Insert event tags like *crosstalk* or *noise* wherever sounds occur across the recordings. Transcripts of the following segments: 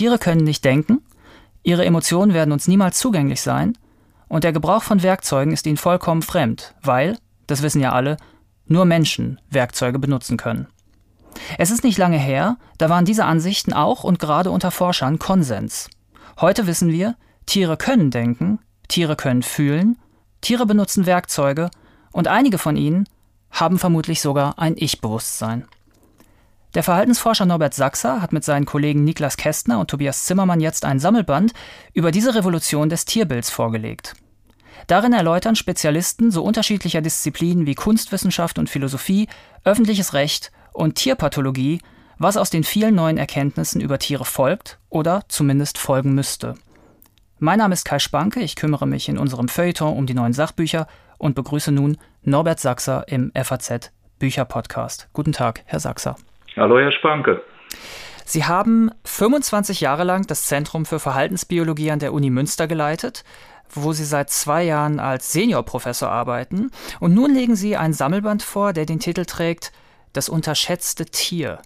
Tiere können nicht denken, ihre Emotionen werden uns niemals zugänglich sein und der Gebrauch von Werkzeugen ist ihnen vollkommen fremd, weil, das wissen ja alle, nur Menschen Werkzeuge benutzen können. Es ist nicht lange her, da waren diese Ansichten auch und gerade unter Forschern Konsens. Heute wissen wir, Tiere können denken, Tiere können fühlen, Tiere benutzen Werkzeuge und einige von ihnen haben vermutlich sogar ein Ich-Bewusstsein. Der Verhaltensforscher Norbert Sachser hat mit seinen Kollegen Niklas Kästner und Tobias Zimmermann jetzt ein Sammelband über diese Revolution des Tierbilds vorgelegt. Darin erläutern Spezialisten so unterschiedlicher Disziplinen wie Kunstwissenschaft und Philosophie, öffentliches Recht und Tierpathologie, was aus den vielen neuen Erkenntnissen über Tiere folgt oder zumindest folgen müsste. Mein Name ist Kai Spanke, ich kümmere mich in unserem Feuilleton um die neuen Sachbücher und begrüße nun Norbert Sachser im FAZ Bücherpodcast. Guten Tag, Herr Sachser. Hallo, Herr Spanke. Sie haben 25 Jahre lang das Zentrum für Verhaltensbiologie an der Uni Münster geleitet, wo Sie seit zwei Jahren als Seniorprofessor arbeiten. Und nun legen Sie ein Sammelband vor, der den Titel trägt Das unterschätzte Tier.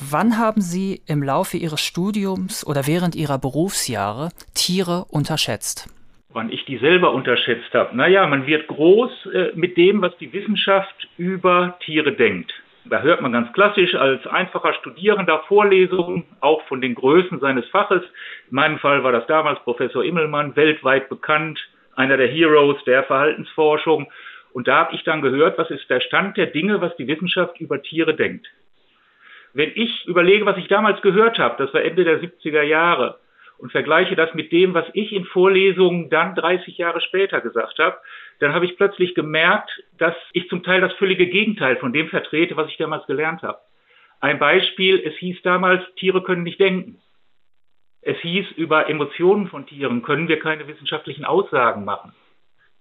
Wann haben Sie im Laufe Ihres Studiums oder während Ihrer Berufsjahre Tiere unterschätzt? Wann ich die selber unterschätzt habe. Naja, man wird groß äh, mit dem, was die Wissenschaft über Tiere denkt. Da hört man ganz klassisch als einfacher Studierender Vorlesungen, auch von den Größen seines Faches. In meinem Fall war das damals Professor Immelmann, weltweit bekannt, einer der Heroes der Verhaltensforschung. Und da habe ich dann gehört, was ist der Stand der Dinge, was die Wissenschaft über Tiere denkt. Wenn ich überlege, was ich damals gehört habe, das war Ende der 70er Jahre, und vergleiche das mit dem, was ich in Vorlesungen dann 30 Jahre später gesagt habe, dann habe ich plötzlich gemerkt, dass ich zum Teil das völlige Gegenteil von dem vertrete, was ich damals gelernt habe. Ein Beispiel, es hieß damals, Tiere können nicht denken. Es hieß, über Emotionen von Tieren können wir keine wissenschaftlichen Aussagen machen.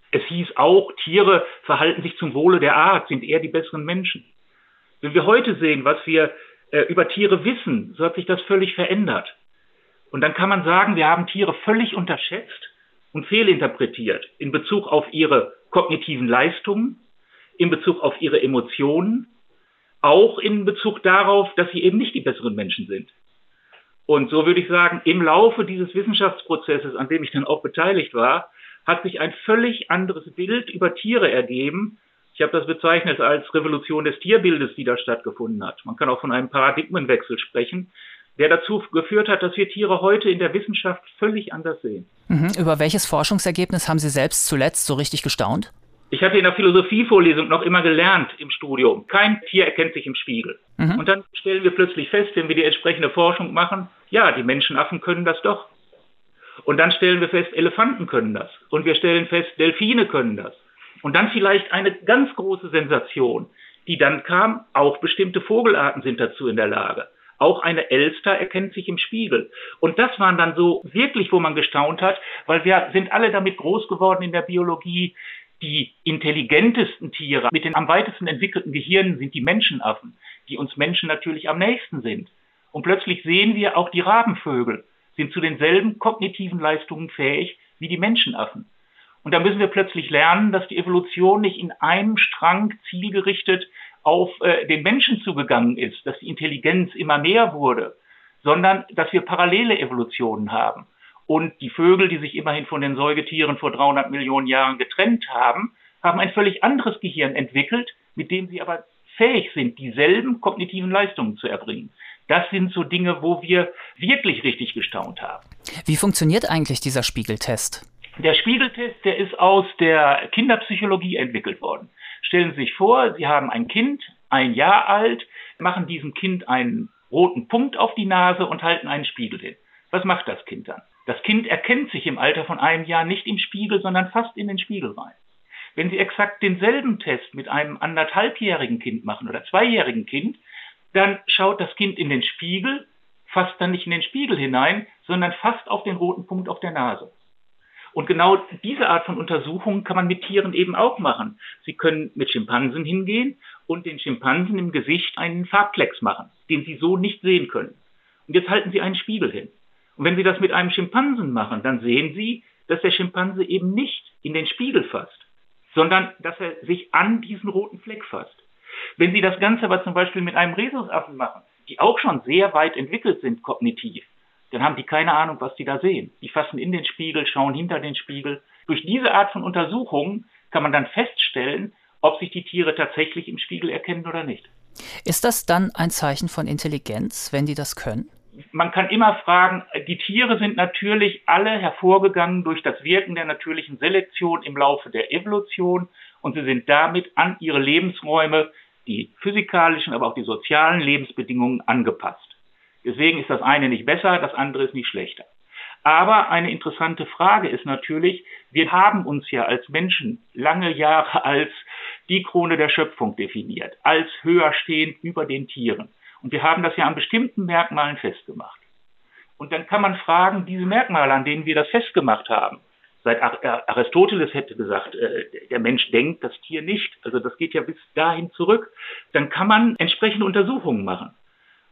Es hieß auch, Tiere verhalten sich zum Wohle der Art, sind eher die besseren Menschen. Wenn wir heute sehen, was wir äh, über Tiere wissen, so hat sich das völlig verändert. Und dann kann man sagen, wir haben Tiere völlig unterschätzt und fehlinterpretiert in Bezug auf ihre kognitiven Leistungen, in Bezug auf ihre Emotionen, auch in Bezug darauf, dass sie eben nicht die besseren Menschen sind. Und so würde ich sagen, im Laufe dieses Wissenschaftsprozesses, an dem ich dann auch beteiligt war, hat sich ein völlig anderes Bild über Tiere ergeben. Ich habe das bezeichnet als Revolution des Tierbildes, die da stattgefunden hat. Man kann auch von einem Paradigmenwechsel sprechen, der dazu geführt hat, dass wir Tiere heute in der Wissenschaft völlig anders sehen. Mhm. Über welches Forschungsergebnis haben Sie selbst zuletzt so richtig gestaunt? Ich hatte in der Philosophievorlesung noch immer gelernt im Studium, kein Tier erkennt sich im Spiegel. Mhm. Und dann stellen wir plötzlich fest, wenn wir die entsprechende Forschung machen, ja, die Menschenaffen können das doch. Und dann stellen wir fest, Elefanten können das. Und wir stellen fest, Delfine können das. Und dann vielleicht eine ganz große Sensation, die dann kam, auch bestimmte Vogelarten sind dazu in der Lage. Auch eine Elster erkennt sich im Spiegel. Und das waren dann so wirklich, wo man gestaunt hat, weil wir sind alle damit groß geworden in der Biologie. Die intelligentesten Tiere mit den am weitesten entwickelten Gehirnen sind die Menschenaffen, die uns Menschen natürlich am nächsten sind. Und plötzlich sehen wir, auch die Rabenvögel sind zu denselben kognitiven Leistungen fähig wie die Menschenaffen. Und da müssen wir plötzlich lernen, dass die Evolution nicht in einem Strang zielgerichtet auf äh, den Menschen zugegangen ist, dass die Intelligenz immer mehr wurde, sondern dass wir parallele Evolutionen haben. Und die Vögel, die sich immerhin von den Säugetieren vor 300 Millionen Jahren getrennt haben, haben ein völlig anderes Gehirn entwickelt, mit dem sie aber fähig sind, dieselben kognitiven Leistungen zu erbringen. Das sind so Dinge, wo wir wirklich richtig gestaunt haben. Wie funktioniert eigentlich dieser Spiegeltest? Der Spiegeltest, der ist aus der Kinderpsychologie entwickelt worden. Stellen Sie sich vor, Sie haben ein Kind, ein Jahr alt, machen diesem Kind einen roten Punkt auf die Nase und halten einen Spiegel hin. Was macht das Kind dann? Das Kind erkennt sich im Alter von einem Jahr nicht im Spiegel, sondern fast in den Spiegel rein. Wenn Sie exakt denselben Test mit einem anderthalbjährigen Kind machen oder zweijährigen Kind, dann schaut das Kind in den Spiegel, fasst dann nicht in den Spiegel hinein, sondern fast auf den roten Punkt auf der Nase. Und genau diese Art von Untersuchungen kann man mit Tieren eben auch machen. Sie können mit Schimpansen hingehen und den Schimpansen im Gesicht einen Farbklecks machen, den sie so nicht sehen können. Und jetzt halten Sie einen Spiegel hin. Und wenn Sie das mit einem Schimpansen machen, dann sehen Sie, dass der Schimpanse eben nicht in den Spiegel fasst, sondern dass er sich an diesen roten Fleck fasst. Wenn Sie das Ganze aber zum Beispiel mit einem Rhesusaffen machen, die auch schon sehr weit entwickelt sind kognitiv, dann haben die keine Ahnung, was sie da sehen. Die fassen in den Spiegel, schauen hinter den Spiegel. Durch diese Art von Untersuchungen kann man dann feststellen, ob sich die Tiere tatsächlich im Spiegel erkennen oder nicht. Ist das dann ein Zeichen von Intelligenz, wenn die das können? Man kann immer fragen, die Tiere sind natürlich alle hervorgegangen durch das Wirken der natürlichen Selektion im Laufe der Evolution und sie sind damit an ihre Lebensräume, die physikalischen, aber auch die sozialen Lebensbedingungen angepasst. Deswegen ist das eine nicht besser, das andere ist nicht schlechter. Aber eine interessante Frage ist natürlich, wir haben uns ja als Menschen lange Jahre als die Krone der Schöpfung definiert, als höher stehend über den Tieren. Und wir haben das ja an bestimmten Merkmalen festgemacht. Und dann kann man fragen, diese Merkmale, an denen wir das festgemacht haben, seit Aristoteles hätte gesagt, äh, der Mensch denkt, das Tier nicht, also das geht ja bis dahin zurück, dann kann man entsprechende Untersuchungen machen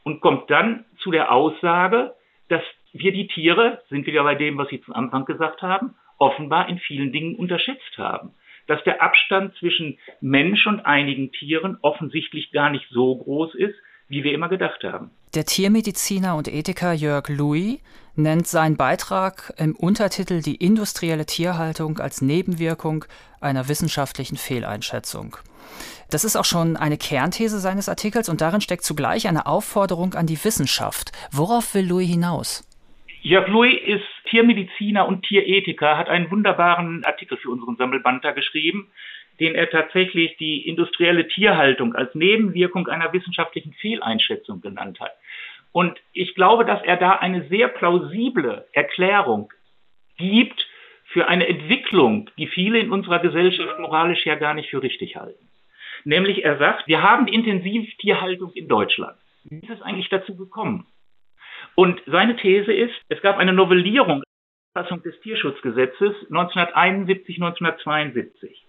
und kommt dann zu der Aussage, dass wir die Tiere, sind wieder bei dem, was Sie zum Anfang gesagt haben, offenbar in vielen Dingen unterschätzt haben. Dass der Abstand zwischen Mensch und einigen Tieren offensichtlich gar nicht so groß ist, wie wir immer gedacht haben. Der Tiermediziner und Ethiker Jörg Louis nennt seinen Beitrag im Untertitel Die industrielle Tierhaltung als Nebenwirkung einer wissenschaftlichen Fehleinschätzung. Das ist auch schon eine Kernthese seines Artikels und darin steckt zugleich eine Aufforderung an die Wissenschaft. Worauf will Louis hinaus? Jörg Louis ist Tiermediziner und Tierethiker, hat einen wunderbaren Artikel für unseren Sammelband da geschrieben, den er tatsächlich die industrielle Tierhaltung als Nebenwirkung einer wissenschaftlichen Fehleinschätzung genannt hat. Und ich glaube, dass er da eine sehr plausible Erklärung gibt für eine Entwicklung, die viele in unserer Gesellschaft moralisch ja gar nicht für richtig halten. Nämlich er sagt, wir haben Intensivtierhaltung in Deutschland. Wie ist es eigentlich dazu gekommen? Und seine These ist, es gab eine Novellierung der Fassung des Tierschutzgesetzes 1971, 1972.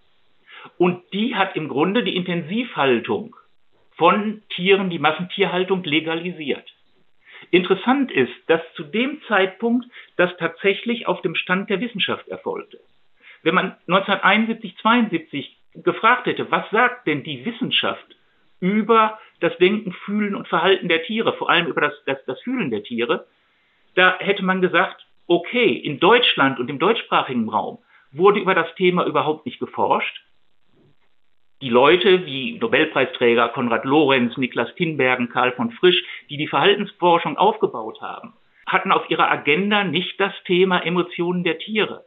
Und die hat im Grunde die Intensivhaltung von Tieren, die Massentierhaltung legalisiert. Interessant ist, dass zu dem Zeitpunkt das tatsächlich auf dem Stand der Wissenschaft erfolgte. Wenn man 1971, 72 gefragt hätte, was sagt denn die Wissenschaft über das Denken, Fühlen und Verhalten der Tiere, vor allem über das, das, das Fühlen der Tiere, da hätte man gesagt, okay, in Deutschland und im deutschsprachigen Raum wurde über das Thema überhaupt nicht geforscht. Die Leute wie Nobelpreisträger Konrad Lorenz, Niklas Tinbergen, Karl von Frisch, die die Verhaltensforschung aufgebaut haben, hatten auf ihrer Agenda nicht das Thema Emotionen der Tiere.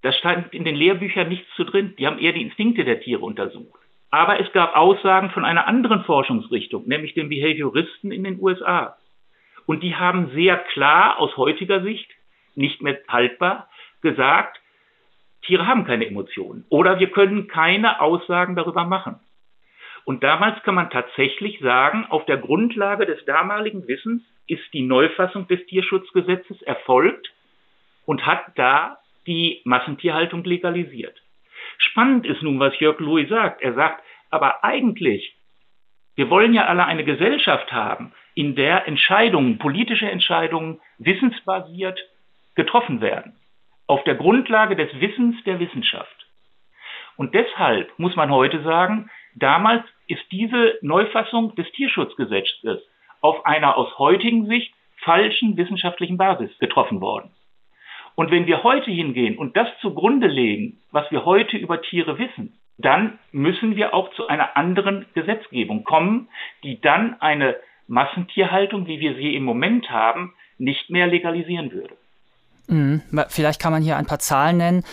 Da stand in den Lehrbüchern nichts zu drin. Die haben eher die Instinkte der Tiere untersucht. Aber es gab Aussagen von einer anderen Forschungsrichtung, nämlich den Behavioristen in den USA. Und die haben sehr klar aus heutiger Sicht, nicht mehr haltbar, gesagt, Tiere haben keine Emotionen oder wir können keine Aussagen darüber machen. Und damals kann man tatsächlich sagen, auf der Grundlage des damaligen Wissens ist die Neufassung des Tierschutzgesetzes erfolgt und hat da die Massentierhaltung legalisiert. Spannend ist nun, was Jörg Louis sagt. Er sagt, aber eigentlich, wir wollen ja alle eine Gesellschaft haben, in der Entscheidungen, politische Entscheidungen wissensbasiert getroffen werden. Auf der Grundlage des Wissens der Wissenschaft. Und deshalb muss man heute sagen, damals ist diese Neufassung des Tierschutzgesetzes auf einer aus heutigen Sicht falschen wissenschaftlichen Basis getroffen worden. Und wenn wir heute hingehen und das zugrunde legen, was wir heute über Tiere wissen, dann müssen wir auch zu einer anderen Gesetzgebung kommen, die dann eine Massentierhaltung, wie wir sie im Moment haben, nicht mehr legalisieren würde. Mhm. Vielleicht kann man hier ein paar Zahlen nennen.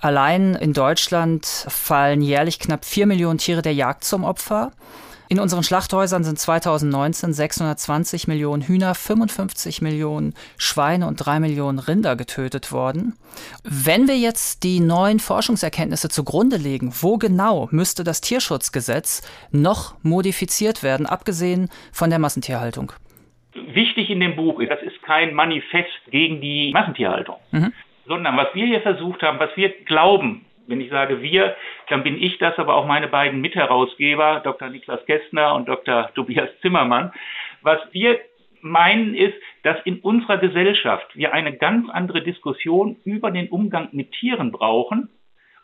Allein in Deutschland fallen jährlich knapp vier Millionen Tiere der Jagd zum Opfer. In unseren Schlachthäusern sind 2019 620 Millionen Hühner, 55 Millionen Schweine und 3 Millionen Rinder getötet worden. Wenn wir jetzt die neuen Forschungserkenntnisse zugrunde legen, wo genau müsste das Tierschutzgesetz noch modifiziert werden, abgesehen von der Massentierhaltung? Wichtig in dem Buch ist, das kein Manifest gegen die Massentierhaltung, mhm. sondern was wir hier versucht haben, was wir glauben, wenn ich sage wir, dann bin ich das, aber auch meine beiden Mitherausgeber, Dr. Niklas Kästner und Dr. Tobias Zimmermann. Was wir meinen ist, dass in unserer Gesellschaft wir eine ganz andere Diskussion über den Umgang mit Tieren brauchen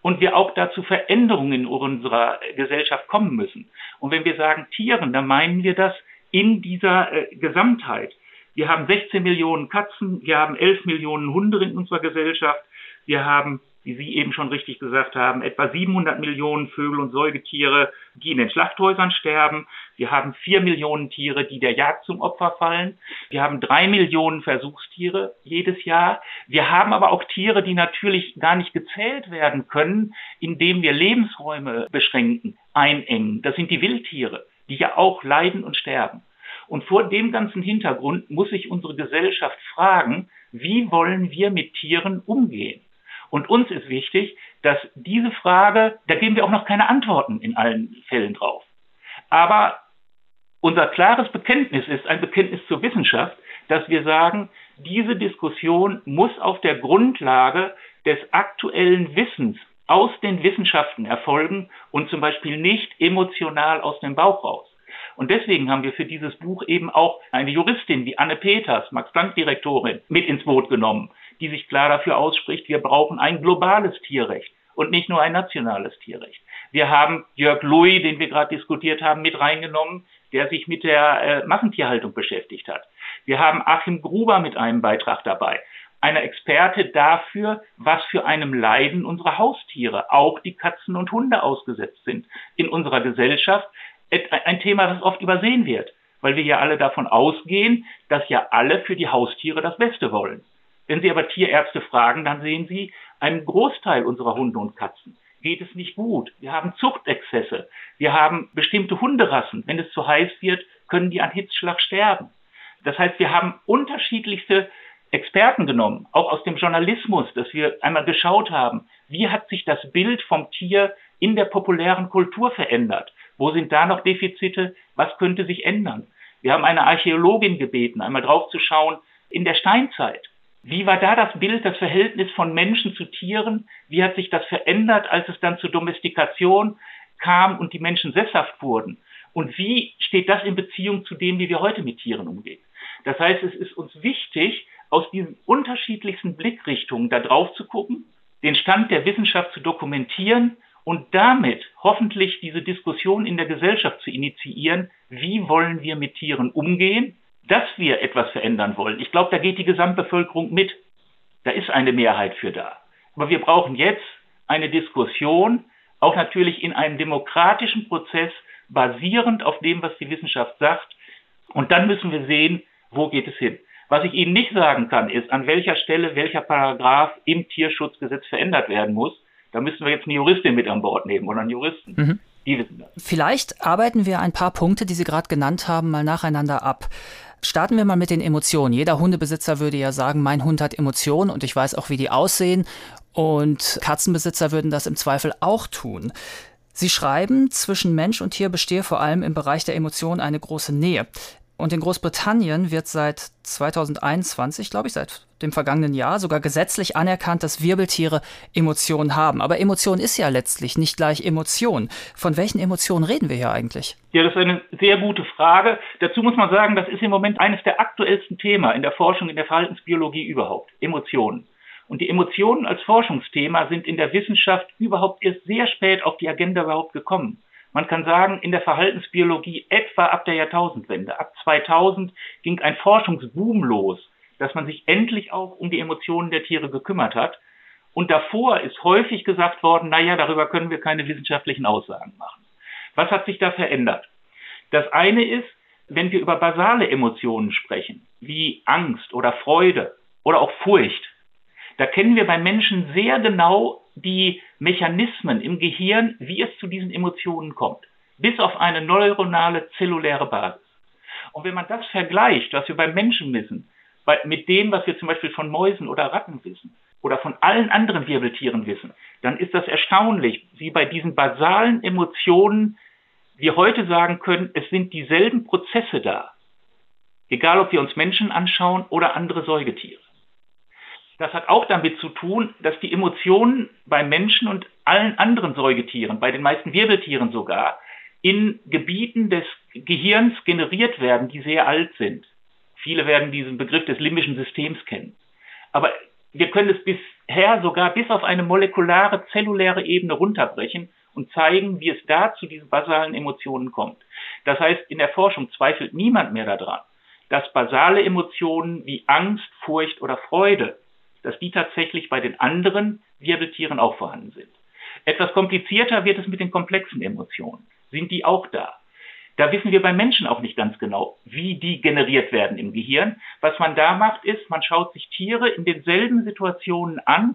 und wir auch dazu Veränderungen in unserer Gesellschaft kommen müssen. Und wenn wir sagen Tieren, dann meinen wir das in dieser äh, Gesamtheit. Wir haben 16 Millionen Katzen, wir haben 11 Millionen Hunde in unserer Gesellschaft, wir haben wie Sie eben schon richtig gesagt haben, etwa 700 Millionen Vögel und Säugetiere, die in den Schlachthäusern sterben. Wir haben vier Millionen Tiere, die der Jagd zum Opfer fallen. Wir haben drei Millionen Versuchstiere jedes Jahr. Wir haben aber auch Tiere, die natürlich gar nicht gezählt werden können, indem wir Lebensräume beschränken, einengen. Das sind die Wildtiere, die ja auch leiden und sterben. Und vor dem ganzen Hintergrund muss sich unsere Gesellschaft fragen, wie wollen wir mit Tieren umgehen? Und uns ist wichtig, dass diese Frage, da geben wir auch noch keine Antworten in allen Fällen drauf. Aber unser klares Bekenntnis ist ein Bekenntnis zur Wissenschaft, dass wir sagen, diese Diskussion muss auf der Grundlage des aktuellen Wissens aus den Wissenschaften erfolgen und zum Beispiel nicht emotional aus dem Bauch raus. Und deswegen haben wir für dieses Buch eben auch eine Juristin wie Anne Peters, Max-Planck-Direktorin, mit ins Boot genommen, die sich klar dafür ausspricht, wir brauchen ein globales Tierrecht und nicht nur ein nationales Tierrecht. Wir haben Jörg Louis, den wir gerade diskutiert haben, mit reingenommen, der sich mit der äh, Massentierhaltung beschäftigt hat. Wir haben Achim Gruber mit einem Beitrag dabei, einer Experte dafür, was für einem Leiden unsere Haustiere, auch die Katzen und Hunde ausgesetzt sind in unserer Gesellschaft. Ein Thema, das oft übersehen wird, weil wir ja alle davon ausgehen, dass ja alle für die Haustiere das Beste wollen. Wenn Sie aber Tierärzte fragen, dann sehen Sie, einem Großteil unserer Hunde und Katzen geht es nicht gut. Wir haben Zuchtexzesse. Wir haben bestimmte Hunderassen. Wenn es zu heiß wird, können die an Hitzschlag sterben. Das heißt, wir haben unterschiedlichste Experten genommen, auch aus dem Journalismus, dass wir einmal geschaut haben, wie hat sich das Bild vom Tier in der populären Kultur verändert? Wo sind da noch Defizite? Was könnte sich ändern? Wir haben eine Archäologin gebeten, einmal drauf zu schauen in der Steinzeit. Wie war da das Bild, das Verhältnis von Menschen zu Tieren? Wie hat sich das verändert, als es dann zur Domestikation kam und die Menschen sesshaft wurden? Und wie steht das in Beziehung zu dem, wie wir heute mit Tieren umgehen? Das heißt, es ist uns wichtig, aus diesen unterschiedlichsten Blickrichtungen da drauf zu gucken, den Stand der Wissenschaft zu dokumentieren und damit hoffentlich diese Diskussion in der Gesellschaft zu initiieren, wie wollen wir mit Tieren umgehen dass wir etwas verändern wollen. Ich glaube, da geht die Gesamtbevölkerung mit. Da ist eine Mehrheit für da. Aber wir brauchen jetzt eine Diskussion, auch natürlich in einem demokratischen Prozess, basierend auf dem, was die Wissenschaft sagt. Und dann müssen wir sehen, wo geht es hin. Was ich Ihnen nicht sagen kann, ist, an welcher Stelle welcher Paragraph im Tierschutzgesetz verändert werden muss. Da müssen wir jetzt eine Juristin mit an Bord nehmen oder einen Juristen. Mhm. Die wissen das. Vielleicht arbeiten wir ein paar Punkte, die Sie gerade genannt haben, mal nacheinander ab. Starten wir mal mit den Emotionen. Jeder Hundebesitzer würde ja sagen, mein Hund hat Emotionen und ich weiß auch, wie die aussehen. Und Katzenbesitzer würden das im Zweifel auch tun. Sie schreiben, zwischen Mensch und Tier bestehe vor allem im Bereich der Emotionen eine große Nähe. Und in Großbritannien wird seit 2021, glaube ich, seit dem vergangenen Jahr sogar gesetzlich anerkannt, dass Wirbeltiere Emotionen haben. Aber Emotion ist ja letztlich nicht gleich Emotion. Von welchen Emotionen reden wir hier eigentlich? Ja, das ist eine sehr gute Frage. Dazu muss man sagen, das ist im Moment eines der aktuellsten Themen in der Forschung, in der Verhaltensbiologie überhaupt. Emotionen. Und die Emotionen als Forschungsthema sind in der Wissenschaft überhaupt erst sehr spät auf die Agenda überhaupt gekommen. Man kann sagen, in der Verhaltensbiologie etwa ab der Jahrtausendwende, ab 2000 ging ein Forschungsboom los, dass man sich endlich auch um die Emotionen der Tiere gekümmert hat. Und davor ist häufig gesagt worden, naja, darüber können wir keine wissenschaftlichen Aussagen machen. Was hat sich da verändert? Das eine ist, wenn wir über basale Emotionen sprechen, wie Angst oder Freude oder auch Furcht, da kennen wir bei Menschen sehr genau die Mechanismen im Gehirn, wie es zu diesen Emotionen kommt, bis auf eine neuronale zelluläre Basis. Und wenn man das vergleicht, was wir beim Menschen wissen, mit dem, was wir zum Beispiel von Mäusen oder Ratten wissen oder von allen anderen Wirbeltieren wissen, dann ist das erstaunlich, wie bei diesen basalen Emotionen wir heute sagen können, es sind dieselben Prozesse da. Egal, ob wir uns Menschen anschauen oder andere Säugetiere. Das hat auch damit zu tun, dass die Emotionen bei Menschen und allen anderen Säugetieren, bei den meisten Wirbeltieren sogar, in Gebieten des Gehirns generiert werden, die sehr alt sind. Viele werden diesen Begriff des limbischen Systems kennen. Aber wir können es bisher sogar bis auf eine molekulare, zelluläre Ebene runterbrechen und zeigen, wie es da zu diesen basalen Emotionen kommt. Das heißt, in der Forschung zweifelt niemand mehr daran, dass basale Emotionen wie Angst, Furcht oder Freude, dass die tatsächlich bei den anderen Wirbeltieren auch vorhanden sind. Etwas komplizierter wird es mit den komplexen Emotionen. Sind die auch da? Da wissen wir beim Menschen auch nicht ganz genau, wie die generiert werden im Gehirn. Was man da macht, ist, man schaut sich Tiere in denselben Situationen an,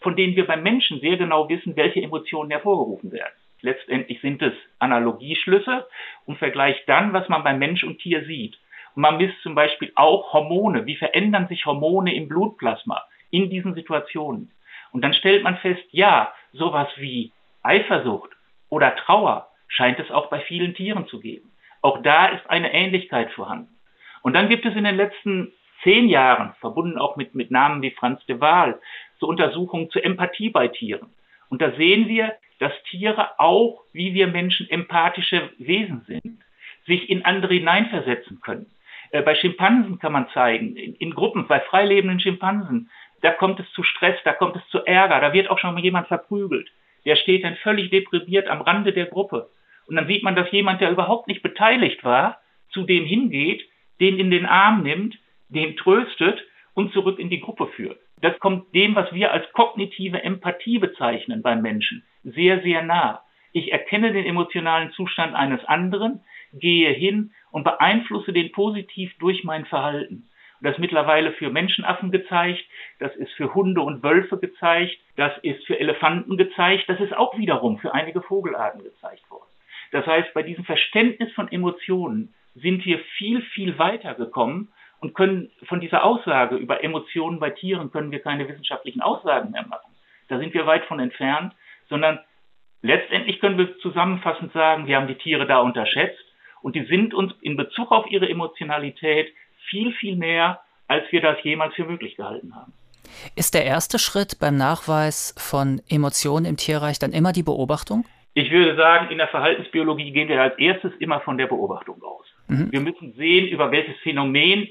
von denen wir beim Menschen sehr genau wissen, welche Emotionen hervorgerufen werden. Letztendlich sind es Analogieschlüsse und vergleicht dann, was man beim Mensch und Tier sieht. Und man misst zum Beispiel auch Hormone. Wie verändern sich Hormone im Blutplasma in diesen Situationen? Und dann stellt man fest, ja, sowas wie Eifersucht oder Trauer scheint es auch bei vielen Tieren zu geben. Auch da ist eine Ähnlichkeit vorhanden. Und dann gibt es in den letzten zehn Jahren, verbunden auch mit, mit Namen wie Franz de Waal, so Untersuchungen zur Empathie bei Tieren. Und da sehen wir, dass Tiere auch, wie wir Menschen, empathische Wesen sind, sich in andere hineinversetzen können. Äh, bei Schimpansen kann man zeigen, in, in Gruppen, bei freilebenden Schimpansen, da kommt es zu Stress, da kommt es zu Ärger, da wird auch schon mal jemand verprügelt. Der steht dann völlig deprimiert am Rande der Gruppe. Und dann sieht man, dass jemand, der überhaupt nicht beteiligt war, zu dem hingeht, den in den Arm nimmt, den tröstet und zurück in die Gruppe führt. Das kommt dem, was wir als kognitive Empathie bezeichnen beim Menschen, sehr, sehr nah. Ich erkenne den emotionalen Zustand eines anderen, gehe hin und beeinflusse den positiv durch mein Verhalten. Das ist mittlerweile für Menschenaffen gezeigt, das ist für Hunde und Wölfe gezeigt, das ist für Elefanten gezeigt, das ist auch wiederum für einige Vogelarten gezeigt worden. Das heißt, bei diesem Verständnis von Emotionen sind wir viel, viel weiter gekommen und können von dieser Aussage über Emotionen bei Tieren können wir keine wissenschaftlichen Aussagen mehr machen. Da sind wir weit von entfernt, sondern letztendlich können wir zusammenfassend sagen, wir haben die Tiere da unterschätzt und die sind uns in Bezug auf ihre Emotionalität viel, viel näher, als wir das jemals für möglich gehalten haben. Ist der erste Schritt beim Nachweis von Emotionen im Tierreich dann immer die Beobachtung? Ich würde sagen, in der Verhaltensbiologie gehen wir als erstes immer von der Beobachtung aus. Mhm. Wir müssen sehen, über welches Phänomen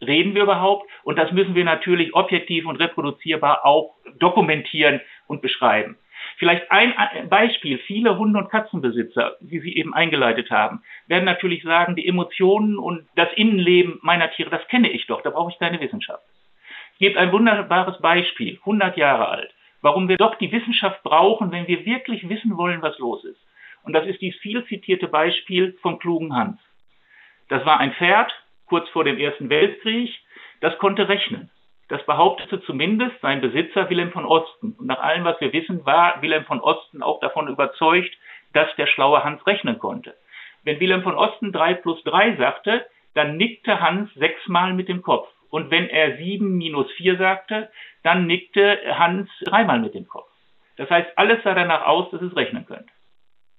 reden wir überhaupt und das müssen wir natürlich objektiv und reproduzierbar auch dokumentieren und beschreiben. Vielleicht ein Beispiel. Viele Hunde- und Katzenbesitzer, wie Sie eben eingeleitet haben, werden natürlich sagen, die Emotionen und das Innenleben meiner Tiere, das kenne ich doch, da brauche ich keine Wissenschaft. Es gibt ein wunderbares Beispiel, 100 Jahre alt, warum wir doch die Wissenschaft brauchen, wenn wir wirklich wissen wollen, was los ist. Und das ist dieses viel zitierte Beispiel vom klugen Hans. Das war ein Pferd, kurz vor dem Ersten Weltkrieg, das konnte rechnen. Das behauptete zumindest sein Besitzer Wilhelm von Osten. Und nach allem, was wir wissen, war Wilhelm von Osten auch davon überzeugt, dass der schlaue Hans rechnen konnte. Wenn Wilhelm von Osten 3 plus 3 sagte, dann nickte Hans sechsmal mit dem Kopf. Und wenn er 7 minus 4 sagte, dann nickte Hans dreimal mit dem Kopf. Das heißt, alles sah danach aus, dass es rechnen könnte.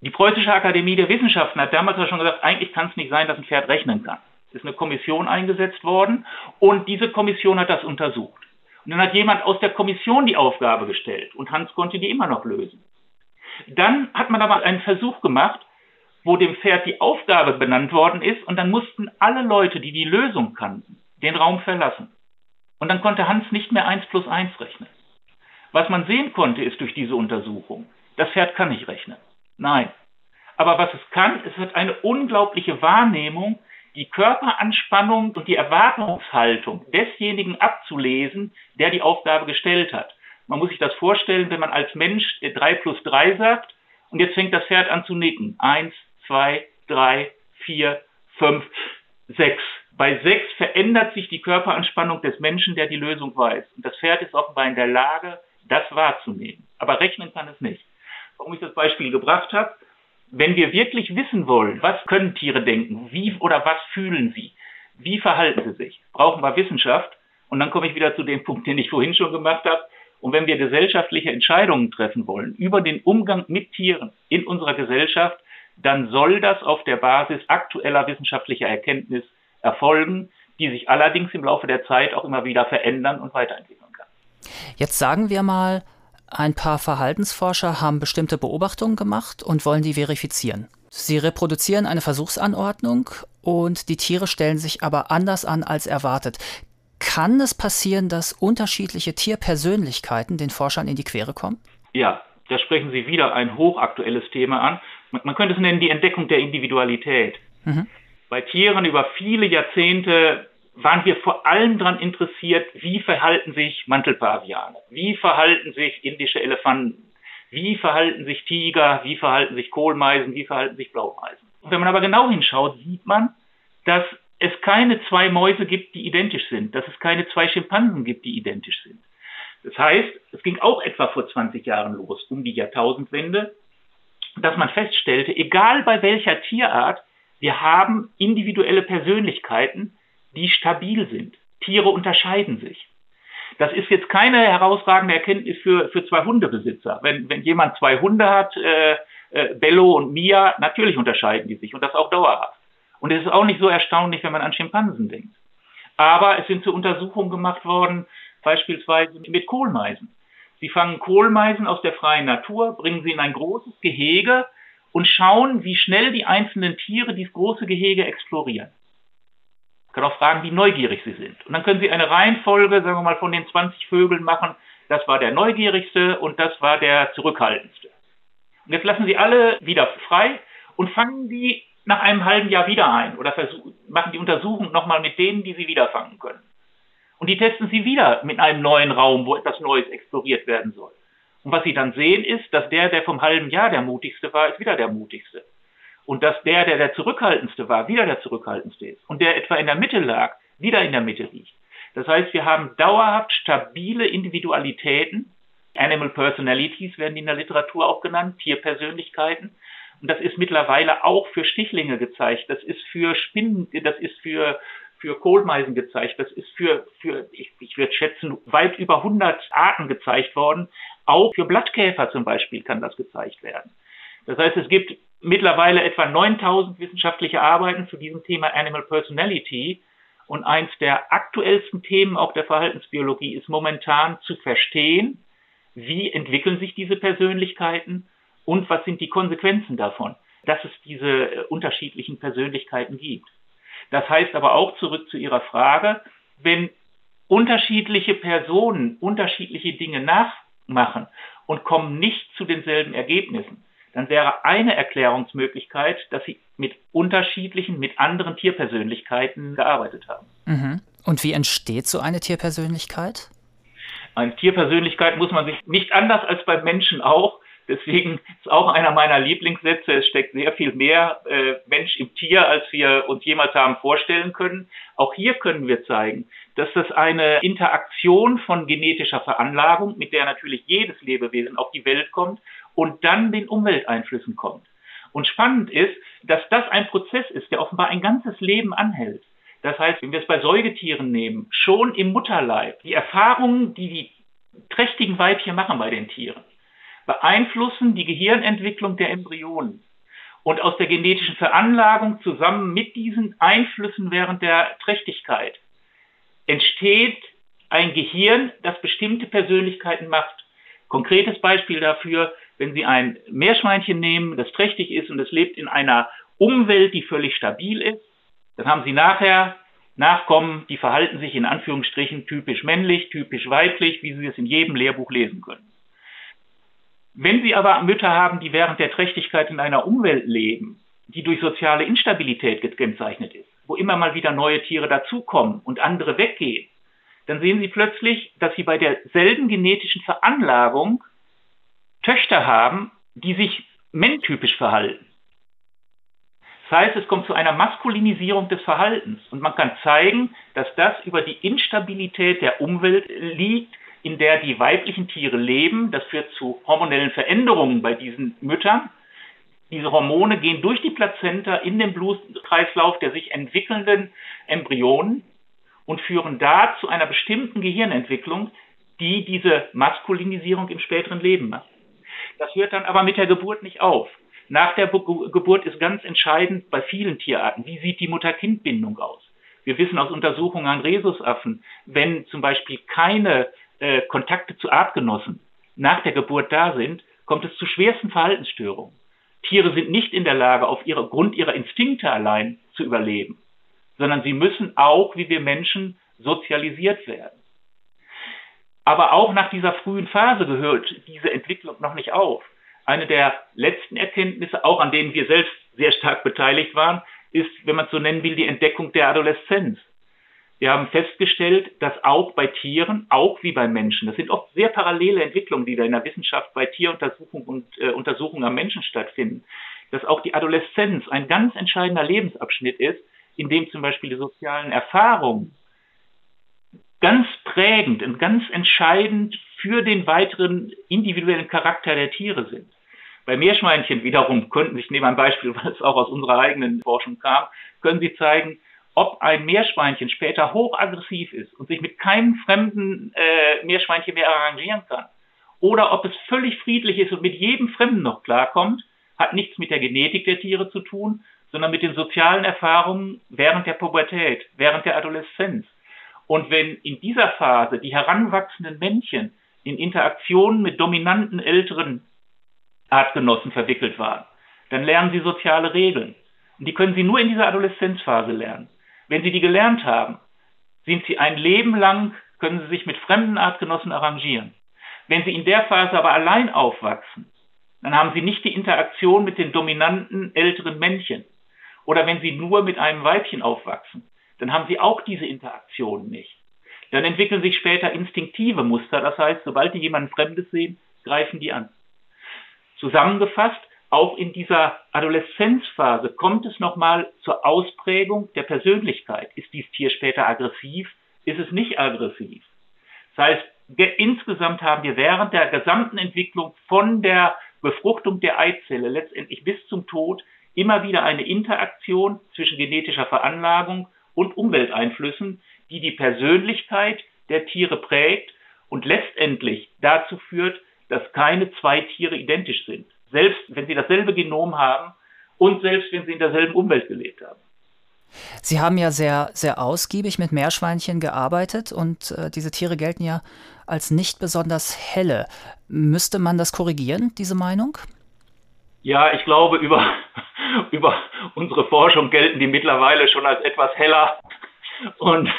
Die Preußische Akademie der Wissenschaften hat damals schon gesagt, eigentlich kann es nicht sein, dass ein Pferd rechnen kann ist eine Kommission eingesetzt worden und diese Kommission hat das untersucht. Und dann hat jemand aus der Kommission die Aufgabe gestellt und Hans konnte die immer noch lösen. Dann hat man aber einen Versuch gemacht, wo dem Pferd die Aufgabe benannt worden ist und dann mussten alle Leute, die die Lösung kannten, den Raum verlassen. Und dann konnte Hans nicht mehr 1 plus 1 rechnen. Was man sehen konnte, ist durch diese Untersuchung, das Pferd kann nicht rechnen. Nein. Aber was es kann, es hat eine unglaubliche Wahrnehmung die Körperanspannung und die Erwartungshaltung desjenigen abzulesen, der die Aufgabe gestellt hat. Man muss sich das vorstellen, wenn man als Mensch 3 plus 3 sagt und jetzt fängt das Pferd an zu nicken. Eins, zwei, drei, vier, fünf, sechs. Bei sechs verändert sich die Körperanspannung des Menschen, der die Lösung weiß. Und das Pferd ist offenbar in der Lage, das wahrzunehmen. Aber rechnen kann es nicht. Warum ich das Beispiel gebracht habe, wenn wir wirklich wissen wollen, was können Tiere denken, wie oder was fühlen sie, wie verhalten sie sich, brauchen wir Wissenschaft. Und dann komme ich wieder zu dem Punkt, den ich vorhin schon gemacht habe. Und wenn wir gesellschaftliche Entscheidungen treffen wollen über den Umgang mit Tieren in unserer Gesellschaft, dann soll das auf der Basis aktueller wissenschaftlicher Erkenntnis erfolgen, die sich allerdings im Laufe der Zeit auch immer wieder verändern und weiterentwickeln kann. Jetzt sagen wir mal, ein paar Verhaltensforscher haben bestimmte Beobachtungen gemacht und wollen die verifizieren. Sie reproduzieren eine Versuchsanordnung und die Tiere stellen sich aber anders an als erwartet. Kann es passieren, dass unterschiedliche Tierpersönlichkeiten den Forschern in die Quere kommen? Ja, da sprechen Sie wieder ein hochaktuelles Thema an. Man könnte es nennen die Entdeckung der Individualität. Mhm. Bei Tieren über viele Jahrzehnte waren wir vor allem daran interessiert, wie verhalten sich Mantelpaviane, wie verhalten sich indische Elefanten, wie verhalten sich Tiger, wie verhalten sich Kohlmeisen, wie verhalten sich Blaumeisen. Und wenn man aber genau hinschaut, sieht man, dass es keine zwei Mäuse gibt, die identisch sind, dass es keine zwei Schimpansen gibt, die identisch sind. Das heißt, es ging auch etwa vor 20 Jahren los, um die Jahrtausendwende, dass man feststellte, egal bei welcher Tierart, wir haben individuelle Persönlichkeiten, die stabil sind. Tiere unterscheiden sich. Das ist jetzt keine herausragende Erkenntnis für, für zwei Hundebesitzer. Wenn, wenn jemand zwei Hunde hat, äh, äh, Bello und Mia, natürlich unterscheiden die sich und das auch dauerhaft. Und es ist auch nicht so erstaunlich, wenn man an Schimpansen denkt. Aber es sind so Untersuchungen gemacht worden, beispielsweise mit Kohlmeisen. Sie fangen Kohlmeisen aus der freien Natur, bringen sie in ein großes Gehege und schauen, wie schnell die einzelnen Tiere dieses große Gehege explorieren. Man kann auch fragen, wie neugierig sie sind. Und dann können Sie eine Reihenfolge, sagen wir mal, von den 20 Vögeln machen. Das war der neugierigste und das war der zurückhaltendste. Und jetzt lassen Sie alle wieder frei und fangen die nach einem halben Jahr wieder ein oder machen die Untersuchung nochmal mit denen, die Sie wieder fangen können. Und die testen Sie wieder mit einem neuen Raum, wo etwas Neues exploriert werden soll. Und was Sie dann sehen, ist, dass der, der vom halben Jahr der mutigste war, ist wieder der mutigste und dass der, der der zurückhaltendste war, wieder der zurückhaltendste ist und der etwa in der Mitte lag, wieder in der Mitte liegt. Das heißt, wir haben dauerhaft stabile Individualitäten, Animal Personalities werden die in der Literatur auch genannt, Tierpersönlichkeiten. Und das ist mittlerweile auch für Stichlinge gezeigt, das ist für Spinnen, das ist für für Kohlmeisen gezeigt, das ist für, für ich, ich würde schätzen, weit über 100 Arten gezeigt worden. Auch für Blattkäfer zum Beispiel kann das gezeigt werden. Das heißt, es gibt mittlerweile etwa 9000 wissenschaftliche Arbeiten zu diesem Thema Animal Personality. Und eins der aktuellsten Themen auch der Verhaltensbiologie ist momentan zu verstehen, wie entwickeln sich diese Persönlichkeiten und was sind die Konsequenzen davon, dass es diese äh, unterschiedlichen Persönlichkeiten gibt. Das heißt aber auch zurück zu Ihrer Frage, wenn unterschiedliche Personen unterschiedliche Dinge nachmachen und kommen nicht zu denselben Ergebnissen, dann wäre eine Erklärungsmöglichkeit, dass sie mit unterschiedlichen, mit anderen Tierpersönlichkeiten gearbeitet haben. Mhm. Und wie entsteht so eine Tierpersönlichkeit? Eine Tierpersönlichkeit muss man sich nicht anders als beim Menschen auch. Deswegen ist auch einer meiner Lieblingssätze, es steckt sehr viel mehr äh, Mensch im Tier, als wir uns jemals haben vorstellen können. Auch hier können wir zeigen, dass das eine Interaktion von genetischer Veranlagung, mit der natürlich jedes Lebewesen auf die Welt kommt, und dann den Umwelteinflüssen kommt. Und spannend ist, dass das ein Prozess ist, der offenbar ein ganzes Leben anhält. Das heißt, wenn wir es bei Säugetieren nehmen, schon im Mutterleib, die Erfahrungen, die die trächtigen Weibchen machen bei den Tieren, beeinflussen die Gehirnentwicklung der Embryonen. Und aus der genetischen Veranlagung zusammen mit diesen Einflüssen während der Trächtigkeit entsteht ein Gehirn, das bestimmte Persönlichkeiten macht. Konkretes Beispiel dafür, wenn Sie ein Meerschweinchen nehmen, das trächtig ist und es lebt in einer Umwelt, die völlig stabil ist, dann haben Sie nachher Nachkommen, die verhalten sich in Anführungsstrichen typisch männlich, typisch weiblich, wie Sie es in jedem Lehrbuch lesen können. Wenn Sie aber Mütter haben, die während der Trächtigkeit in einer Umwelt leben, die durch soziale Instabilität gekennzeichnet ist, wo immer mal wieder neue Tiere dazukommen und andere weggehen, dann sehen Sie plötzlich, dass Sie bei derselben genetischen Veranlagung Töchter haben, die sich männtypisch verhalten. Das heißt, es kommt zu einer Maskulinisierung des Verhaltens und man kann zeigen, dass das über die Instabilität der Umwelt liegt, in der die weiblichen Tiere leben. Das führt zu hormonellen Veränderungen bei diesen Müttern. Diese Hormone gehen durch die Plazenta in den Blutkreislauf der sich entwickelnden Embryonen und führen da zu einer bestimmten Gehirnentwicklung, die diese Maskulinisierung im späteren Leben macht. Das hört dann aber mit der Geburt nicht auf. Nach der Be Geburt ist ganz entscheidend bei vielen Tierarten, wie sieht die Mutter-Kind-Bindung aus. Wir wissen aus Untersuchungen an Rhesusaffen, wenn zum Beispiel keine äh, Kontakte zu Artgenossen nach der Geburt da sind, kommt es zu schwersten Verhaltensstörungen. Tiere sind nicht in der Lage, auf ihre, Grund ihrer Instinkte allein zu überleben, sondern sie müssen auch, wie wir Menschen, sozialisiert werden. Aber auch nach dieser frühen Phase gehört diese Entwicklung noch nicht auf. Eine der letzten Erkenntnisse, auch an denen wir selbst sehr stark beteiligt waren, ist, wenn man so nennen will, die Entdeckung der Adoleszenz. Wir haben festgestellt, dass auch bei Tieren, auch wie bei Menschen, das sind oft sehr parallele Entwicklungen, die da in der Wissenschaft bei Tieruntersuchung und äh, Untersuchungen am Menschen stattfinden, dass auch die Adoleszenz ein ganz entscheidender Lebensabschnitt ist, in dem zum Beispiel die sozialen Erfahrungen ganz prägend und ganz entscheidend für den weiteren individuellen Charakter der Tiere sind. Bei Meerschweinchen wiederum könnten sich, neben einem Beispiel, *laughs* was auch aus unserer eigenen Forschung kam, können Sie zeigen, ob ein Meerschweinchen später hochaggressiv ist und sich mit keinem fremden äh, Meerschweinchen mehr arrangieren kann, oder ob es völlig friedlich ist und mit jedem Fremden noch klarkommt, hat nichts mit der Genetik der Tiere zu tun, sondern mit den sozialen Erfahrungen während der Pubertät, während der Adoleszenz. Und wenn in dieser Phase die heranwachsenden Männchen in Interaktionen mit dominanten älteren Artgenossen verwickelt waren, dann lernen sie soziale Regeln. Und die können sie nur in dieser Adoleszenzphase lernen. Wenn Sie die gelernt haben, sind Sie ein Leben lang, können Sie sich mit fremden Artgenossen arrangieren. Wenn Sie in der Phase aber allein aufwachsen, dann haben Sie nicht die Interaktion mit den dominanten älteren Männchen. Oder wenn Sie nur mit einem Weibchen aufwachsen, dann haben Sie auch diese Interaktion nicht. Dann entwickeln sich später instinktive Muster. Das heißt, sobald die jemanden Fremdes sehen, greifen die an. Zusammengefasst, auch in dieser Adoleszenzphase kommt es nochmal zur Ausprägung der Persönlichkeit. Ist dieses Tier später aggressiv? Ist es nicht aggressiv? Das heißt, insgesamt haben wir während der gesamten Entwicklung von der Befruchtung der Eizelle letztendlich bis zum Tod immer wieder eine Interaktion zwischen genetischer Veranlagung und Umwelteinflüssen, die die Persönlichkeit der Tiere prägt und letztendlich dazu führt, dass keine zwei Tiere identisch sind selbst wenn sie dasselbe Genom haben und selbst wenn sie in derselben Umwelt gelebt haben. Sie haben ja sehr, sehr ausgiebig mit Meerschweinchen gearbeitet und äh, diese Tiere gelten ja als nicht besonders helle. Müsste man das korrigieren, diese Meinung? Ja, ich glaube, über, über unsere Forschung gelten die mittlerweile schon als etwas heller. Und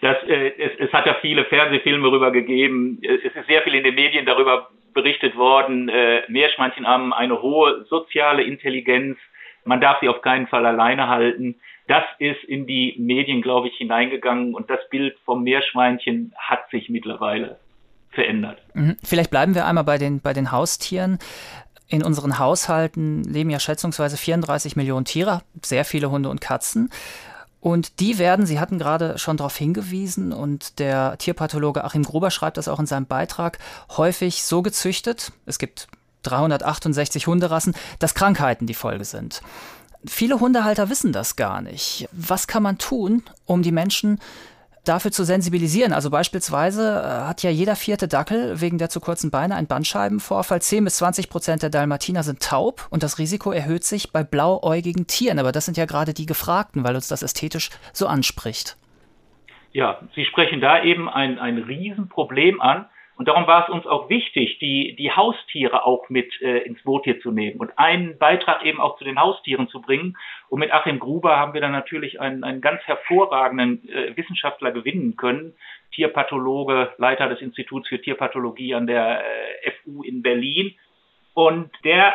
das, äh, es, es hat ja viele Fernsehfilme darüber gegeben. Es ist sehr viel in den Medien darüber berichtet worden, äh, Meerschweinchen haben eine hohe soziale Intelligenz. Man darf sie auf keinen Fall alleine halten. Das ist in die Medien, glaube ich, hineingegangen und das Bild vom Meerschweinchen hat sich mittlerweile verändert. Mhm. Vielleicht bleiben wir einmal bei den, bei den Haustieren. In unseren Haushalten leben ja schätzungsweise 34 Millionen Tiere, sehr viele Hunde und Katzen. Und die werden, Sie hatten gerade schon darauf hingewiesen, und der Tierpathologe Achim Gruber schreibt das auch in seinem Beitrag, häufig so gezüchtet, es gibt 368 Hunderassen, dass Krankheiten die Folge sind. Viele Hundehalter wissen das gar nicht. Was kann man tun, um die Menschen dafür zu sensibilisieren. Also beispielsweise äh, hat ja jeder vierte Dackel wegen der zu kurzen Beine einen Bandscheibenvorfall. 10 bis 20 Prozent der Dalmatiner sind taub und das Risiko erhöht sich bei blauäugigen Tieren. Aber das sind ja gerade die Gefragten, weil uns das ästhetisch so anspricht. Ja, Sie sprechen da eben ein, ein Riesenproblem an. Und darum war es uns auch wichtig, die, die Haustiere auch mit äh, ins Boot hier zu nehmen und einen Beitrag eben auch zu den Haustieren zu bringen. Und mit Achim Gruber haben wir dann natürlich einen, einen ganz hervorragenden äh, Wissenschaftler gewinnen können, Tierpathologe, Leiter des Instituts für Tierpathologie an der äh, FU in Berlin. Und der äh,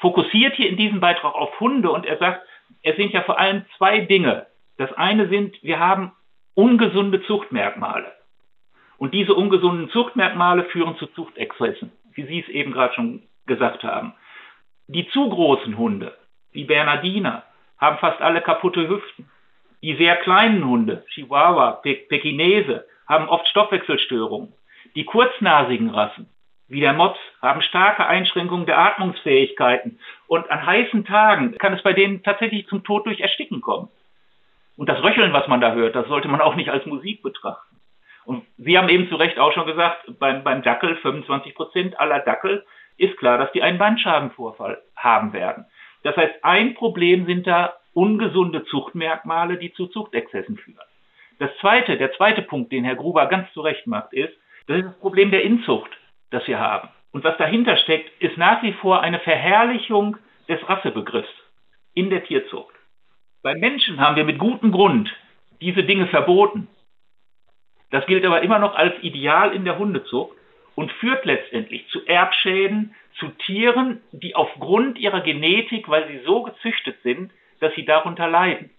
fokussiert hier in diesem Beitrag auf Hunde und er sagt, es sind ja vor allem zwei Dinge. Das eine sind, wir haben ungesunde Zuchtmerkmale. Und diese ungesunden Zuchtmerkmale führen zu Zuchtexzessen, wie Sie es eben gerade schon gesagt haben. Die zu großen Hunde, die Bernardiner, haben fast alle kaputte Hüften. Die sehr kleinen Hunde, Chihuahua, Pe Pekinese, haben oft Stoffwechselstörungen. Die kurznasigen Rassen, wie der Mops, haben starke Einschränkungen der Atmungsfähigkeiten. Und an heißen Tagen kann es bei denen tatsächlich zum Tod durch Ersticken kommen. Und das Röcheln, was man da hört, das sollte man auch nicht als Musik betrachten. Und Sie haben eben zu Recht auch schon gesagt, beim, beim Dackel, 25 Prozent aller Dackel, ist klar, dass die einen Bandschadenvorfall haben werden. Das heißt, ein Problem sind da ungesunde Zuchtmerkmale, die zu Zuchtexzessen führen. Das zweite, der zweite Punkt, den Herr Gruber ganz zu Recht macht, ist, das ist das Problem der Inzucht, das wir haben. Und was dahinter steckt, ist nach wie vor eine Verherrlichung des Rassebegriffs in der Tierzucht. Bei Menschen haben wir mit gutem Grund diese Dinge verboten. Das gilt aber immer noch als Ideal in der Hundezucht und führt letztendlich zu Erbschäden, zu Tieren, die aufgrund ihrer Genetik, weil sie so gezüchtet sind, dass sie darunter leiden.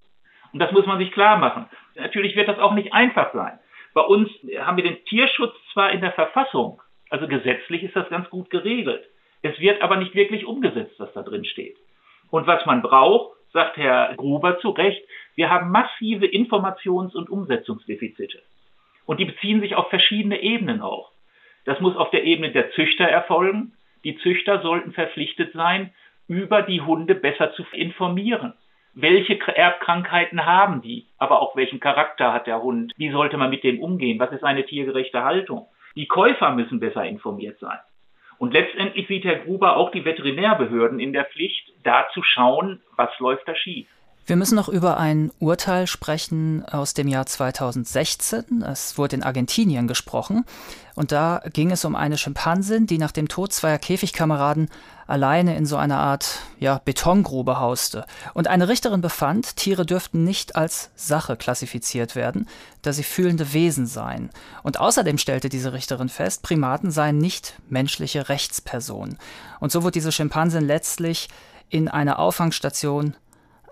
Und das muss man sich klar machen. Natürlich wird das auch nicht einfach sein. Bei uns haben wir den Tierschutz zwar in der Verfassung, also gesetzlich ist das ganz gut geregelt. Es wird aber nicht wirklich umgesetzt, was da drin steht. Und was man braucht, sagt Herr Gruber zu Recht, wir haben massive Informations- und Umsetzungsdefizite. Und die beziehen sich auf verschiedene Ebenen auch. Das muss auf der Ebene der Züchter erfolgen. Die Züchter sollten verpflichtet sein, über die Hunde besser zu informieren. Welche Erbkrankheiten haben die? Aber auch welchen Charakter hat der Hund? Wie sollte man mit dem umgehen? Was ist eine tiergerechte Haltung? Die Käufer müssen besser informiert sein. Und letztendlich sieht Herr Gruber auch die Veterinärbehörden in der Pflicht, da zu schauen, was läuft da schief. Wir müssen noch über ein Urteil sprechen aus dem Jahr 2016. Es wurde in Argentinien gesprochen. Und da ging es um eine Schimpansin, die nach dem Tod zweier Käfigkameraden alleine in so einer Art ja, Betongrube hauste. Und eine Richterin befand, Tiere dürften nicht als Sache klassifiziert werden, da sie fühlende Wesen seien. Und außerdem stellte diese Richterin fest, Primaten seien nicht menschliche Rechtspersonen. Und so wurde diese Schimpansin letztlich in eine Auffangstation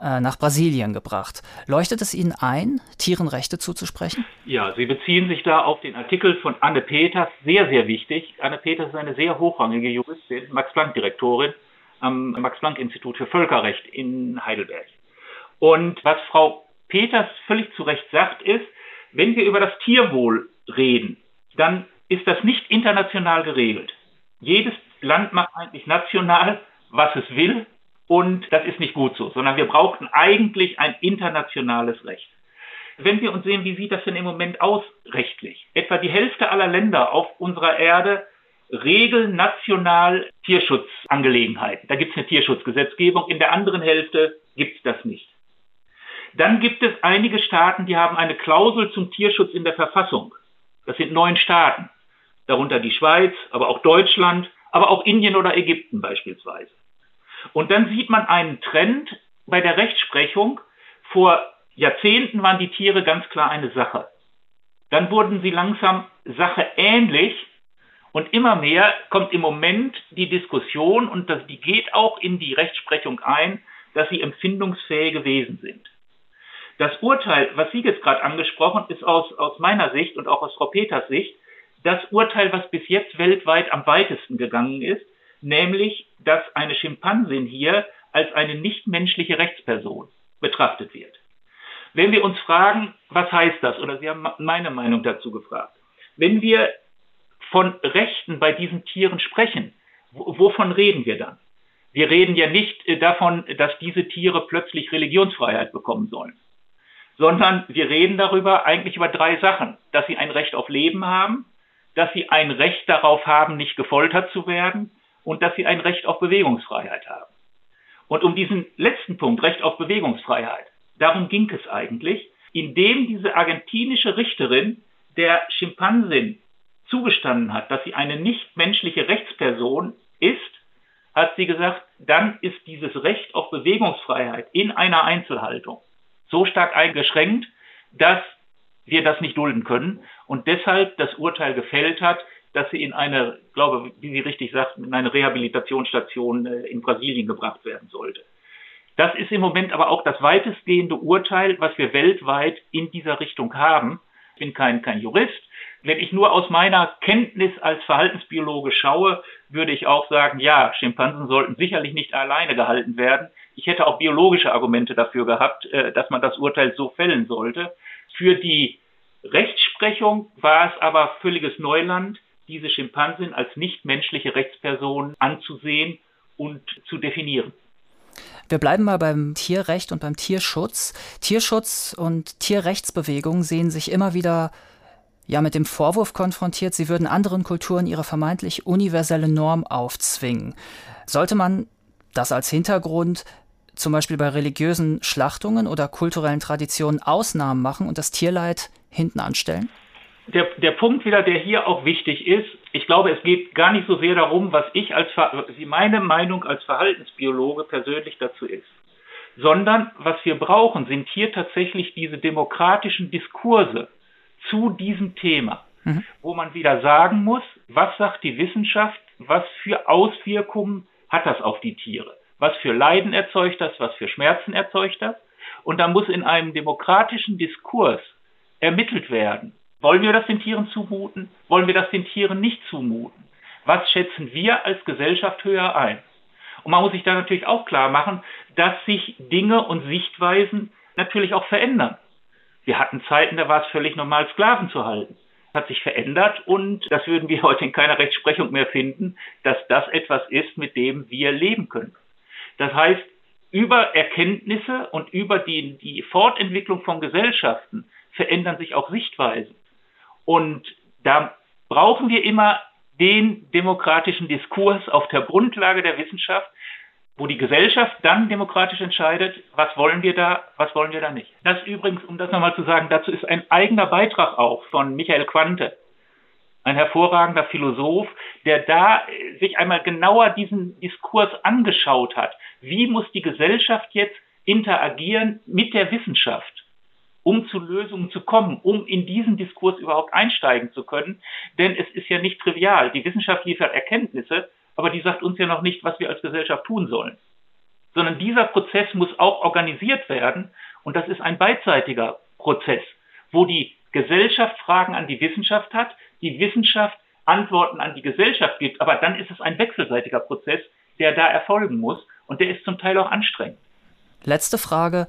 äh, nach Brasilien gebracht. Leuchtet es Ihnen ein, Tieren Rechte zuzusprechen? Ja, Sie beziehen sich da auf den Artikel von Anne Peters, sehr, sehr wichtig. Anne Peters ist eine sehr hochrangige Juristin, Max-Planck-Direktorin am Max-Planck-Institut für Völkerrecht in Heidelberg. Und was Frau Peters völlig zu Recht sagt, ist, wenn wir über das Tierwohl reden, dann ist das nicht international geregelt. Jedes Land macht eigentlich national, was es will und das ist nicht gut so, sondern wir brauchten eigentlich ein internationales Recht. Wenn wir uns sehen, wie sieht das denn im Moment aus rechtlich? Etwa die Hälfte aller Länder auf unserer Erde regeln national Tierschutzangelegenheiten. Da gibt es eine Tierschutzgesetzgebung, in der anderen Hälfte gibt es das nicht. Dann gibt es einige Staaten, die haben eine Klausel zum Tierschutz in der Verfassung. Das sind neun Staaten, darunter die Schweiz, aber auch Deutschland, aber auch Indien oder Ägypten beispielsweise. Und dann sieht man einen Trend bei der Rechtsprechung. Vor Jahrzehnten waren die Tiere ganz klar eine Sache. Dann wurden sie langsam Sache ähnlich und immer mehr kommt im Moment die Diskussion und das, die geht auch in die Rechtsprechung ein, dass sie empfindungsfähige Wesen sind. Das Urteil, was Sie jetzt gerade angesprochen, ist aus, aus meiner Sicht und auch aus Frau Peters Sicht das Urteil, was bis jetzt weltweit am weitesten gegangen ist, nämlich, dass eine Schimpansin hier als eine nichtmenschliche Rechtsperson betrachtet wird. Wenn wir uns fragen, was heißt das, oder Sie haben meine Meinung dazu gefragt, wenn wir von Rechten bei diesen Tieren sprechen, wovon reden wir dann? Wir reden ja nicht äh, davon, dass diese Tiere plötzlich Religionsfreiheit bekommen sollen, sondern wir reden darüber eigentlich über drei Sachen, dass sie ein Recht auf Leben haben, dass sie ein Recht darauf haben, nicht gefoltert zu werden und dass sie ein Recht auf Bewegungsfreiheit haben. Und um diesen letzten Punkt, Recht auf Bewegungsfreiheit, darum ging es eigentlich, indem diese argentinische Richterin der Schimpansin zugestanden hat, dass sie eine nichtmenschliche Rechtsperson ist, hat sie gesagt, dann ist dieses Recht auf Bewegungsfreiheit in einer Einzelhaltung so stark eingeschränkt, dass wir das nicht dulden können und deshalb das Urteil gefällt hat, dass sie in eine, glaube, wie Sie richtig sagten, in eine Rehabilitationsstation äh, in Brasilien gebracht werden sollte. Das ist im Moment aber auch das weitestgehende Urteil, was wir weltweit in dieser Richtung haben. Ich bin kein, kein Jurist. Wenn ich nur aus meiner Kenntnis als Verhaltensbiologe schaue, würde ich auch sagen, ja, Schimpansen sollten sicherlich nicht alleine gehalten werden. Ich hätte auch biologische Argumente dafür gehabt, äh, dass man das Urteil so fällen sollte. Für die Rechtsprechung war es aber völliges Neuland diese Schimpansen als nichtmenschliche Rechtsperson anzusehen und zu definieren. Wir bleiben mal beim Tierrecht und beim Tierschutz. Tierschutz und Tierrechtsbewegungen sehen sich immer wieder ja mit dem Vorwurf konfrontiert, sie würden anderen Kulturen ihre vermeintlich universelle Norm aufzwingen. Sollte man das als Hintergrund zum Beispiel bei religiösen Schlachtungen oder kulturellen Traditionen Ausnahmen machen und das Tierleid hinten anstellen? Der, der Punkt wieder, der hier auch wichtig ist, ich glaube, es geht gar nicht so sehr darum, was ich als, wie meine Meinung als Verhaltensbiologe persönlich dazu ist, sondern was wir brauchen, sind hier tatsächlich diese demokratischen Diskurse zu diesem Thema, mhm. wo man wieder sagen muss, was sagt die Wissenschaft, was für Auswirkungen hat das auf die Tiere, was für Leiden erzeugt das, was für Schmerzen erzeugt das Und da muss in einem demokratischen Diskurs ermittelt werden. Wollen wir das den Tieren zumuten? Wollen wir das den Tieren nicht zumuten? Was schätzen wir als Gesellschaft höher ein? Und man muss sich da natürlich auch klar machen, dass sich Dinge und Sichtweisen natürlich auch verändern. Wir hatten Zeiten, da war es völlig normal, Sklaven zu halten. Das hat sich verändert und das würden wir *laughs* heute in keiner Rechtsprechung mehr finden, dass das etwas ist, mit dem wir leben können. Das heißt, über Erkenntnisse und über die, die Fortentwicklung von Gesellschaften verändern sich auch Sichtweisen. Und da brauchen wir immer den demokratischen Diskurs auf der Grundlage der Wissenschaft, wo die Gesellschaft dann demokratisch entscheidet, was wollen wir da, was wollen wir da nicht. Das übrigens, um das nochmal zu sagen, dazu ist ein eigener Beitrag auch von Michael Quante, ein hervorragender Philosoph, der da sich einmal genauer diesen Diskurs angeschaut hat. Wie muss die Gesellschaft jetzt interagieren mit der Wissenschaft? Um zu Lösungen zu kommen, um in diesen Diskurs überhaupt einsteigen zu können. Denn es ist ja nicht trivial. Die Wissenschaft liefert Erkenntnisse, aber die sagt uns ja noch nicht, was wir als Gesellschaft tun sollen. Sondern dieser Prozess muss auch organisiert werden und das ist ein beidseitiger Prozess, wo die Gesellschaft Fragen an die Wissenschaft hat, die Wissenschaft Antworten an die Gesellschaft gibt, aber dann ist es ein wechselseitiger Prozess, der da erfolgen muss und der ist zum Teil auch anstrengend. Letzte Frage.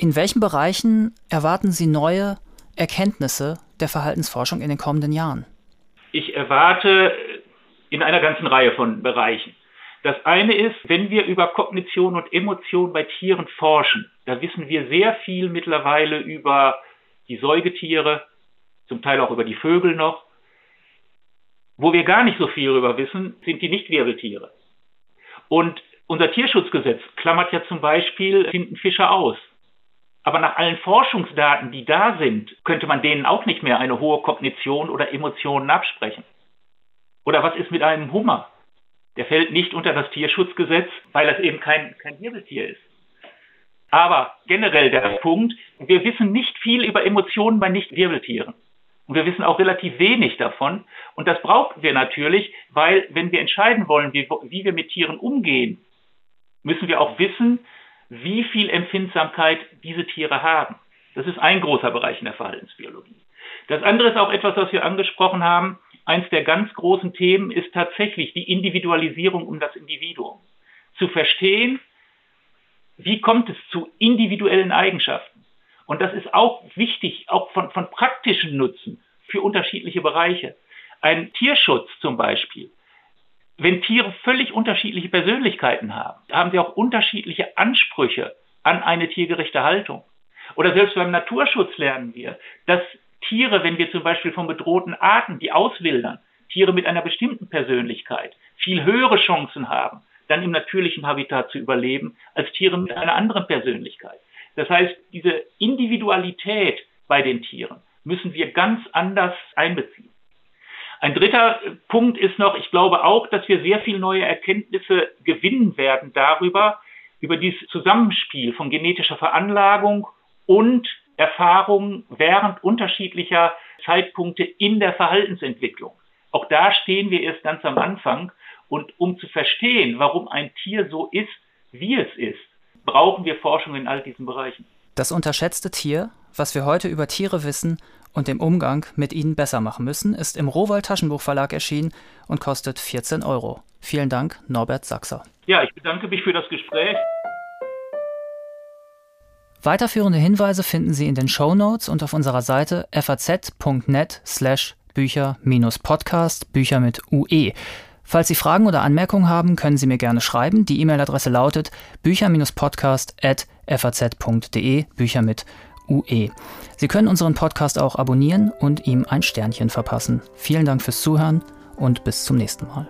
In welchen Bereichen erwarten Sie neue Erkenntnisse der Verhaltensforschung in den kommenden Jahren? Ich erwarte in einer ganzen Reihe von Bereichen. Das eine ist, wenn wir über Kognition und Emotion bei Tieren forschen, da wissen wir sehr viel mittlerweile über die Säugetiere, zum Teil auch über die Vögel noch. Wo wir gar nicht so viel darüber wissen, sind die Nichtwirbeltiere. Und unser Tierschutzgesetz klammert ja zum Beispiel Tintenfische aus. Aber nach allen Forschungsdaten, die da sind, könnte man denen auch nicht mehr eine hohe Kognition oder Emotionen absprechen. Oder was ist mit einem Hummer? Der fällt nicht unter das Tierschutzgesetz, weil das eben kein, kein Wirbeltier ist. Aber generell der Punkt, wir wissen nicht viel über Emotionen bei Nicht-Wirbeltieren. Und wir wissen auch relativ wenig davon. Und das brauchen wir natürlich, weil wenn wir entscheiden wollen, wie, wie wir mit Tieren umgehen, müssen wir auch wissen, wie viel Empfindsamkeit diese Tiere haben. Das ist ein großer Bereich in der Verhaltensbiologie. Das andere ist auch etwas, was wir angesprochen haben. Eins der ganz großen Themen ist tatsächlich die Individualisierung um das Individuum. Zu verstehen, wie kommt es zu individuellen Eigenschaften? Und das ist auch wichtig, auch von, von praktischen Nutzen für unterschiedliche Bereiche. Ein Tierschutz zum Beispiel wenn Tiere völlig unterschiedliche Persönlichkeiten haben, haben sie auch unterschiedliche Ansprüche an eine tiergerechte Haltung. Oder selbst beim Naturschutz lernen wir, dass Tiere, wenn wir zum Beispiel von bedrohten Arten, die auswildern, Tiere mit einer bestimmten Persönlichkeit viel höhere Chancen haben, dann im natürlichen Habitat zu überleben, als Tiere mit einer anderen Persönlichkeit. Das heißt, diese Individualität bei den Tieren müssen wir ganz anders einbeziehen. Ein dritter Punkt ist noch, ich glaube auch, dass wir sehr viel neue Erkenntnisse gewinnen werden darüber, über dieses Zusammenspiel von genetischer Veranlagung und Erfahrungen während unterschiedlicher Zeitpunkte in der Verhaltensentwicklung. Auch da stehen wir erst ganz am Anfang. Und um zu verstehen, warum ein Tier so ist, wie es ist, brauchen wir Forschung in all diesen Bereichen. Das unterschätzte Tier, was wir heute über Tiere wissen, und den Umgang mit ihnen besser machen müssen, ist im Rowold Taschenbuchverlag erschienen und kostet 14 Euro. Vielen Dank, Norbert Sachser. Ja, ich bedanke mich für das Gespräch. Weiterführende Hinweise finden Sie in den Show Notes und auf unserer Seite faz.net slash Bücher-Podcast, Bücher mit UE. Falls Sie Fragen oder Anmerkungen haben, können Sie mir gerne schreiben. Die E-Mail-Adresse lautet bücher-podcast.faz.de, Bücher mit UE. Sie können unseren Podcast auch abonnieren und ihm ein Sternchen verpassen. Vielen Dank fürs Zuhören und bis zum nächsten Mal.